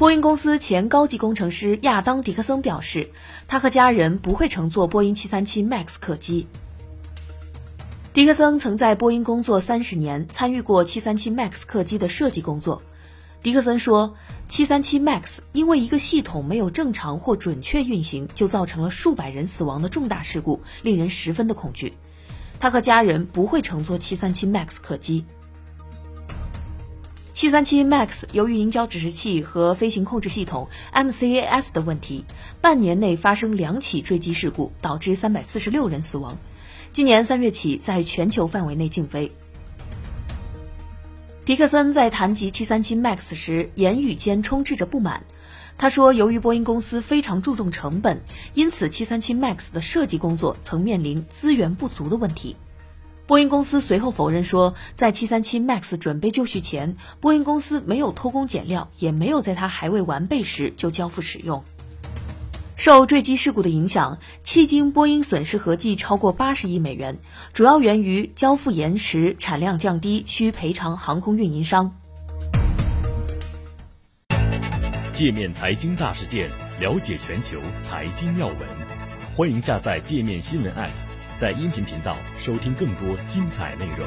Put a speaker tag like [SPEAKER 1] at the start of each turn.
[SPEAKER 1] 波音公司前高级工程师亚当·迪克森表示，他和家人不会乘坐波音737 MAX 客机。迪克森曾在波音工作三十年，参与过737 MAX 客机的设计工作。迪克森说：“737 MAX 因为一个系统没有正常或准确运行，就造成了数百人死亡的重大事故，令人十分的恐惧。”他和家人不会乘坐737 MAX 客机。737 MAX 由于银胶指示器和飞行控制系统 MCAS 的问题，半年内发生两起坠机事故，导致346人死亡。今年三月起，在全球范围内禁飞。迪克森在谈及737 MAX 时，言语间充斥着不满。他说：“由于波音公司非常注重成本，因此737 MAX 的设计工作曾面临资源不足的问题。”波音公司随后否认说，在737 MAX 准备就绪前，波音公司没有偷工减料，也没有在它还未完备时就交付使用。受坠机事故的影响，迄今波音损失合计超过八十亿美元，主要源于交付延迟、产量降低，需赔偿航空运营商。
[SPEAKER 2] 界面财经大事件，了解全球财经要闻，欢迎下载界面新闻 App，在音频频道收听更多精彩内容。